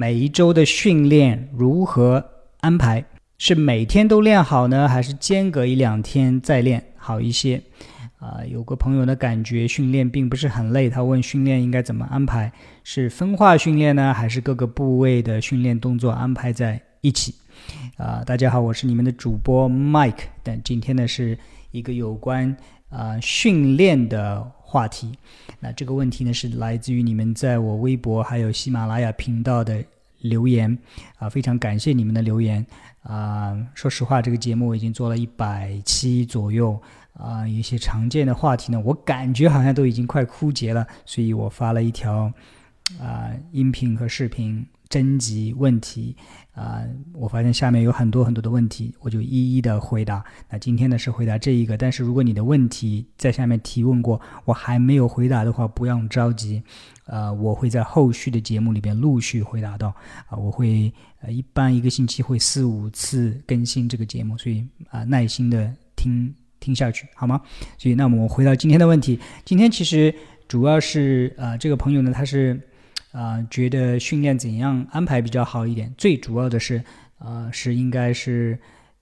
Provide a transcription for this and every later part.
每一周的训练如何安排？是每天都练好呢，还是间隔一两天再练好一些？啊，有个朋友呢，感觉训练并不是很累，他问训练应该怎么安排？是分化训练呢，还是各个部位的训练动作安排在一起？啊，大家好，我是你们的主播 Mike，但今天呢是一个有关啊训练的话题。那这个问题呢是来自于你们在我微博还有喜马拉雅频道的留言啊，非常感谢你们的留言啊。说实话，这个节目我已经做了一百期左右啊，一些常见的话题呢，我感觉好像都已经快枯竭了，所以我发了一条啊音频和视频。征集问题啊，我发现下面有很多很多的问题，我就一一的回答。那今天呢是回答这一个，但是如果你的问题在下面提问过，我还没有回答的话，不用着急，呃，我会在后续的节目里边陆续回答到。啊，我会呃一般一个星期会四五次更新这个节目，所以啊耐心的听听下去好吗？所以那么我回到今天的问题，今天其实主要是啊这个朋友呢他是。啊，觉得训练怎样安排比较好一点？最主要的是，啊，是应该是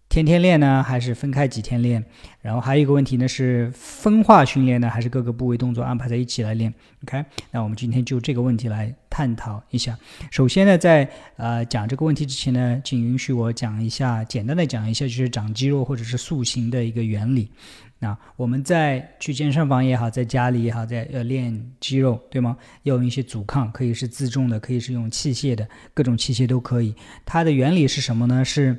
天天练呢，还是分开几天练？然后还有一个问题呢，是分化训练呢，还是各个部位动作安排在一起来练？OK，那我们今天就这个问题来探讨一下。首先呢，在呃讲这个问题之前呢，请允许我讲一下，简单的讲一下，就是长肌肉或者是塑形的一个原理。那我们在去健身房也好，在家里也好，在要练肌肉，对吗？要用一些阻抗，可以是自重的，可以是用器械的，各种器械都可以。它的原理是什么呢？是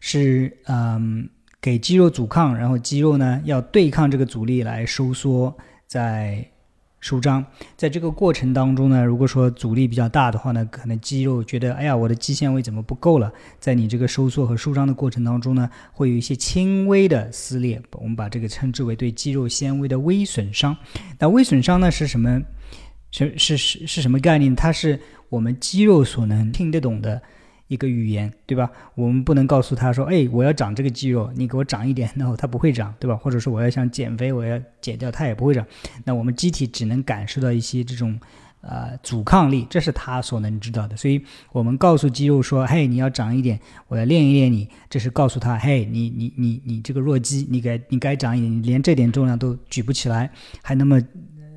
是嗯，给肌肉阻抗，然后肌肉呢要对抗这个阻力来收缩，在。舒张，在这个过程当中呢，如果说阻力比较大的话呢，可能肌肉觉得，哎呀，我的肌纤维怎么不够了？在你这个收缩和舒张的过程当中呢，会有一些轻微的撕裂，我们把这个称之为对肌肉纤维的微损伤。那微损伤呢是什么？是是是是什么概念？它是我们肌肉所能听得懂的。一个语言，对吧？我们不能告诉他说：“哎，我要长这个肌肉，你给我长一点。” 然后他不会长，对吧？或者说我要想减肥，我要减掉，他也不会长。那我们机体只能感受到一些这种呃阻抗力，这是他所能知道的。所以我们告诉肌肉说：“嘿，你要长一点，我要练一练你。”这是告诉他：“嘿，你你你你这个弱鸡，你该你该长一点，你连这点重量都举不起来，还那么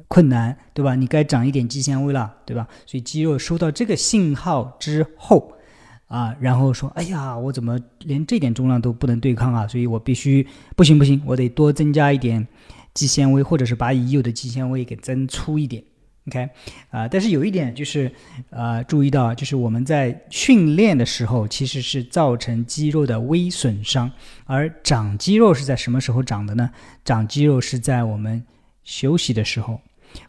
困难，对吧？你该长一点肌纤维了，对吧？”所以肌肉收到这个信号之后。啊，然后说，哎呀，我怎么连这点重量都不能对抗啊？所以我必须不行不行，我得多增加一点肌纤维，或者是把已有的肌纤维给增粗一点。OK，啊，但是有一点就是，呃，注意到，就是我们在训练的时候，其实是造成肌肉的微损伤，而长肌肉是在什么时候长的呢？长肌肉是在我们休息的时候，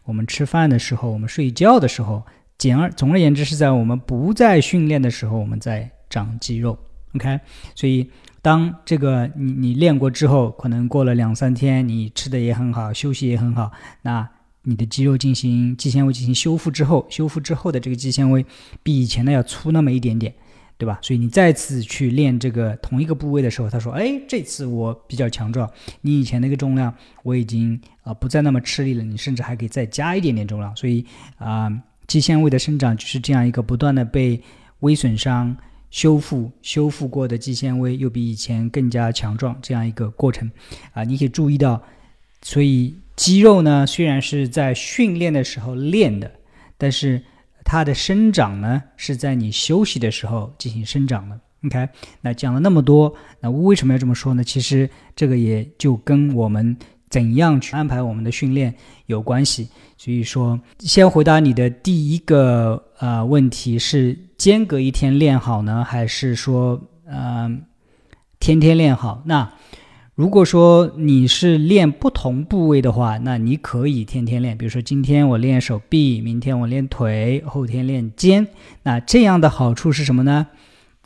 我们吃饭的时候，我们睡觉的时候。简而总而言之，是在我们不在训练的时候，我们在长肌肉。OK，所以当这个你你练过之后，可能过了两三天，你吃的也很好，休息也很好，那你的肌肉进行肌纤维进行修复之后，修复之后的这个肌纤维比以前的要粗那么一点点，对吧？所以你再次去练这个同一个部位的时候，他说：“哎，这次我比较强壮，你以前那个重量我已经啊不再那么吃力了，你甚至还可以再加一点点重量。”所以啊。肌纤维的生长就是这样一个不断的被微损伤、修复、修复过的肌纤维，又比以前更加强壮这样一个过程啊！你可以注意到，所以肌肉呢虽然是在训练的时候练的，但是它的生长呢是在你休息的时候进行生长的。OK，那讲了那么多，那为什么要这么说呢？其实这个也就跟我们。怎样去安排我们的训练有关系，所以说先回答你的第一个呃问题是间隔一天练好呢，还是说嗯天天练好？那如果说你是练不同部位的话，那你可以天天练，比如说今天我练手臂，明天我练腿，后天练肩。那这样的好处是什么呢？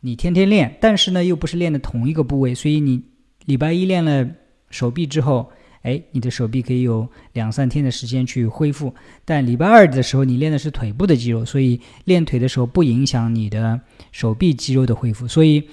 你天天练，但是呢又不是练的同一个部位，所以你礼拜一练了手臂之后。哎，你的手臂可以有两三天的时间去恢复，但礼拜二的时候你练的是腿部的肌肉，所以练腿的时候不影响你的手臂肌肉的恢复。所以，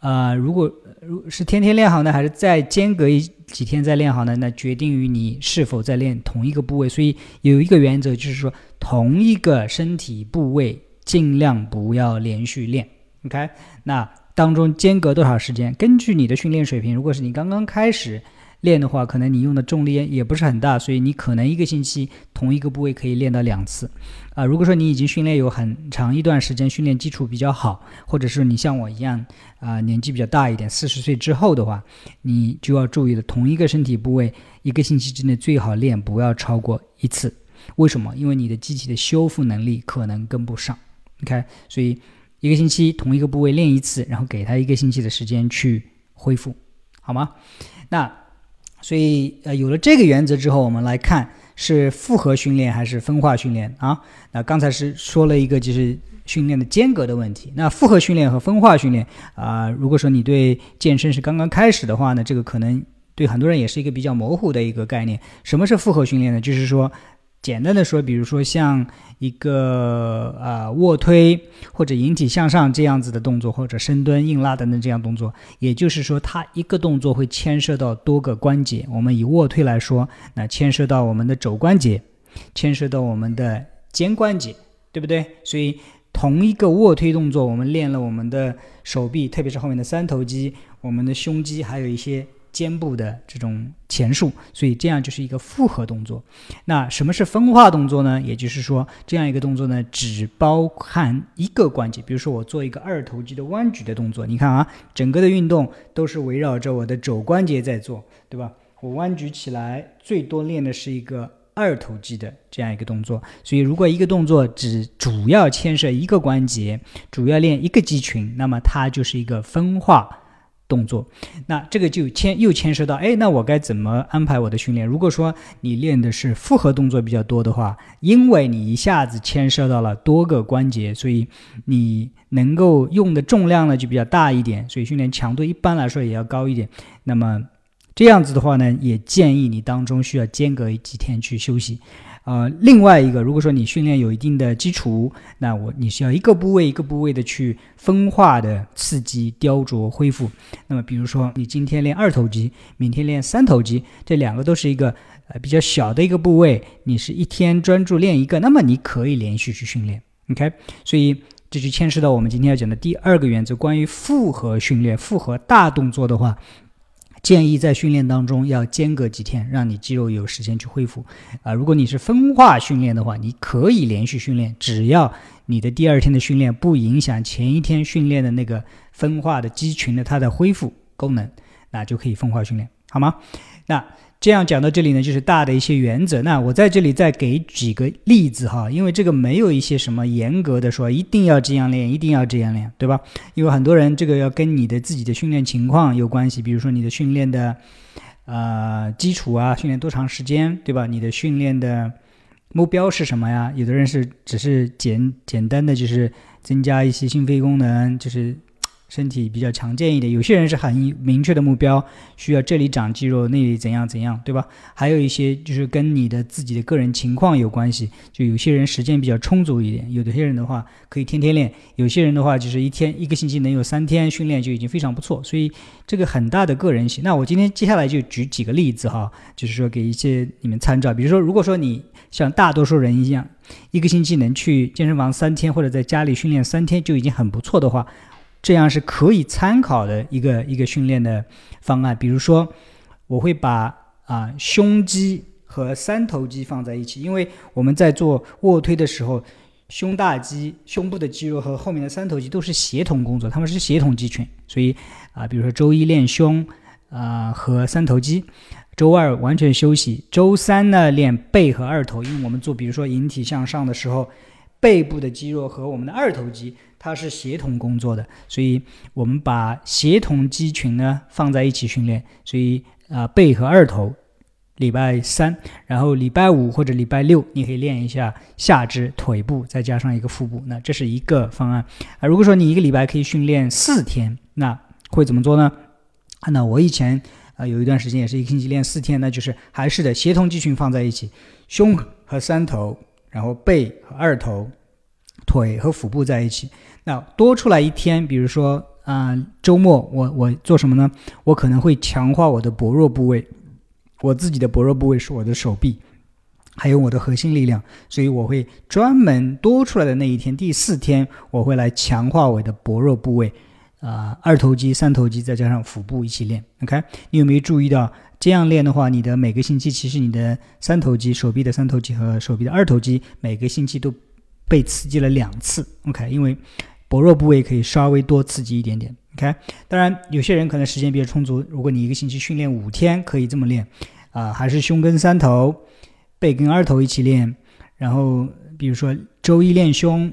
呃，如果如是天天练好呢，还是再间隔一几天再练好呢？那决定于你是否在练同一个部位。所以有一个原则就是说，同一个身体部位尽量不要连续练。OK，那当中间隔多少时间？根据你的训练水平，如果是你刚刚开始。练的话，可能你用的重力也不是很大，所以你可能一个星期同一个部位可以练到两次，啊，如果说你已经训练有很长一段时间，训练基础比较好，或者是你像我一样啊年纪比较大一点，四十岁之后的话，你就要注意了，同一个身体部位一个星期之内最好练不要超过一次，为什么？因为你的机体的修复能力可能跟不上，OK，所以一个星期同一个部位练一次，然后给他一个星期的时间去恢复，好吗？那。所以，呃，有了这个原则之后，我们来看是复合训练还是分化训练啊？那刚才是说了一个就是训练的间隔的问题。那复合训练和分化训练啊，如果说你对健身是刚刚开始的话呢，这个可能对很多人也是一个比较模糊的一个概念。什么是复合训练呢？就是说。简单的说，比如说像一个呃卧推或者引体向上这样子的动作，或者深蹲、硬拉等等这样动作，也就是说，它一个动作会牵涉到多个关节。我们以卧推来说，那牵涉到我们的肘关节，牵涉到我们的肩关节，对不对？所以同一个卧推动作，我们练了我们的手臂，特别是后面的三头肌、我们的胸肌，还有一些。肩部的这种前束，所以这样就是一个复合动作。那什么是分化动作呢？也就是说，这样一个动作呢，只包含一个关节。比如说，我做一个二头肌的弯举的动作，你看啊，整个的运动都是围绕着我的肘关节在做，对吧？我弯举起来，最多练的是一个二头肌的这样一个动作。所以，如果一个动作只主要牵涉一个关节，主要练一个肌群，那么它就是一个分化。动作，那这个就牵又牵涉到，哎，那我该怎么安排我的训练？如果说你练的是复合动作比较多的话，因为你一下子牵涉到了多个关节，所以你能够用的重量呢就比较大一点，所以训练强度一般来说也要高一点。那么这样子的话呢，也建议你当中需要间隔几天去休息。呃，另外一个，如果说你训练有一定的基础，那我你需要一个部位一个部位的去分化的刺激、雕琢、恢复。那么，比如说你今天练二头肌，明天练三头肌，这两个都是一个呃比较小的一个部位，你是一天专注练一个，那么你可以连续去训练。OK，所以这就牵涉到我们今天要讲的第二个原则，关于复合训练、复合大动作的话。建议在训练当中要间隔几天，让你肌肉有时间去恢复。啊，如果你是分化训练的话，你可以连续训练，只要你的第二天的训练不影响前一天训练的那个分化的肌群的它的恢复功能，那就可以分化训练，好吗？那。这样讲到这里呢，就是大的一些原则。那我在这里再给几个例子哈，因为这个没有一些什么严格的说一定要这样练，一定要这样练，对吧？因为很多人这个要跟你的自己的训练情况有关系，比如说你的训练的呃基础啊，训练多长时间，对吧？你的训练的目标是什么呀？有的人是只是简简单的就是增加一些心肺功能，就是。身体比较强健一点，有些人是很明确的目标，需要这里长肌肉，那里怎样怎样，对吧？还有一些就是跟你的自己的个人情况有关系，就有些人时间比较充足一点，有的些人的话可以天天练，有些人的话就是一天一个星期能有三天训练就已经非常不错，所以这个很大的个人性。那我今天接下来就举几个例子哈，就是说给一些你们参照，比如说如果说你像大多数人一样，一个星期能去健身房三天或者在家里训练三天就已经很不错的话。这样是可以参考的一个一个训练的方案。比如说，我会把啊胸肌和三头肌放在一起，因为我们在做卧推的时候，胸大肌、胸部的肌肉和后面的三头肌都是协同工作，他们是协同肌群。所以啊，比如说周一练胸啊和三头肌，周二完全休息，周三呢练背和二头，因为我们做比如说引体向上的时候，背部的肌肉和我们的二头肌。它是协同工作的，所以我们把协同肌群呢放在一起训练。所以啊，背和二头，礼拜三，然后礼拜五或者礼拜六，你可以练一下下肢、腿部，再加上一个腹部。那这是一个方案啊。如果说你一个礼拜可以训练四天，那会怎么做呢？那我以前啊有一段时间也是一个星期练四天，那就是还是的，协同肌群放在一起，胸和三头，然后背和二头，腿和腹部在一起。那多出来一天，比如说啊，周末我我做什么呢？我可能会强化我的薄弱部位，我自己的薄弱部位是我的手臂，还有我的核心力量，所以我会专门多出来的那一天，第四天我会来强化我的薄弱部位，啊，二头肌、三头肌再加上腹部一起练。OK，你有没有注意到这样练的话，你的每个星期其实你的三头肌、手臂的三头肌和手臂的二头肌每个星期都被刺激了两次。OK，因为薄弱部位可以稍微多刺激一点点。OK，当然有些人可能时间比较充足，如果你一个星期训练五天，可以这么练，啊，还是胸跟三头。背跟二头一起练，然后比如说周一练胸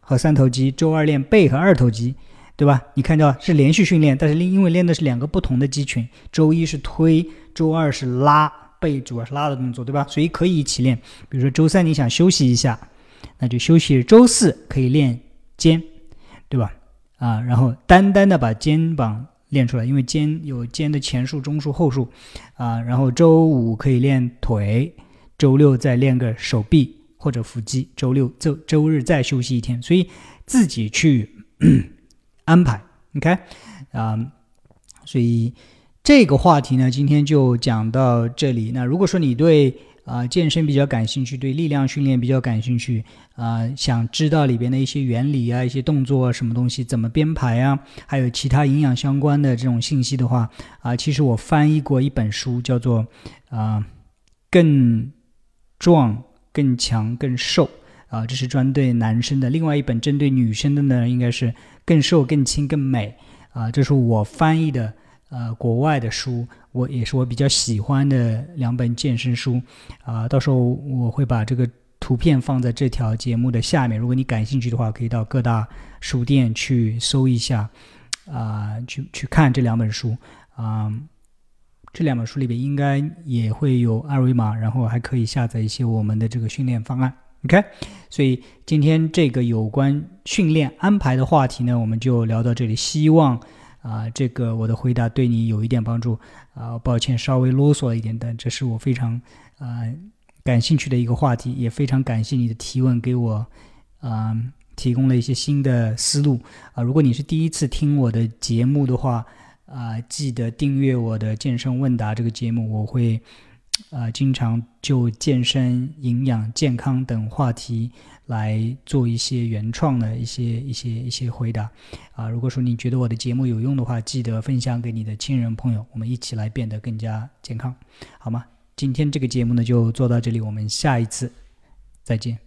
和三头肌，周二练背和二头肌，对吧？你看到是连续训练，但是因为练的是两个不同的肌群，周一是推，周二是拉，背主要是拉的动作，对吧？所以可以一起练。比如说周三你想休息一下，那就休息。周四可以练肩，对吧？啊，然后单单的把肩膀练出来，因为肩有肩的前束、中束、后束，啊，然后周五可以练腿。周六再练个手臂或者腹肌，周六周周日再休息一天，所以自己去 安排，OK 啊，所以这个话题呢，今天就讲到这里。那如果说你对啊健身比较感兴趣，对力量训练比较感兴趣啊，想知道里边的一些原理啊、一些动作啊什么东西怎么编排啊，还有其他营养相关的这种信息的话啊，其实我翻译过一本书，叫做啊更。壮、更强、更瘦啊，这是专对男生的。另外一本针对女生的呢，应该是更瘦、更轻、更美啊。这是我翻译的呃国外的书，我也是我比较喜欢的两本健身书啊。到时候我会把这个图片放在这条节目的下面，如果你感兴趣的话，可以到各大书店去搜一下啊，去去看这两本书啊。这两本书里边应该也会有二维码，然后还可以下载一些我们的这个训练方案。OK，所以今天这个有关训练安排的话题呢，我们就聊到这里。希望啊，这个我的回答对你有一点帮助啊。抱歉，稍微啰嗦了一点，但这是我非常啊感兴趣的一个话题，也非常感谢你的提问，给我啊提供了一些新的思路啊。如果你是第一次听我的节目的话，啊，记得订阅我的健身问答这个节目，我会啊经常就健身、营养、健康等话题来做一些原创的一些一些一些回答。啊，如果说你觉得我的节目有用的话，记得分享给你的亲人朋友，我们一起来变得更加健康，好吗？今天这个节目呢就做到这里，我们下一次再见。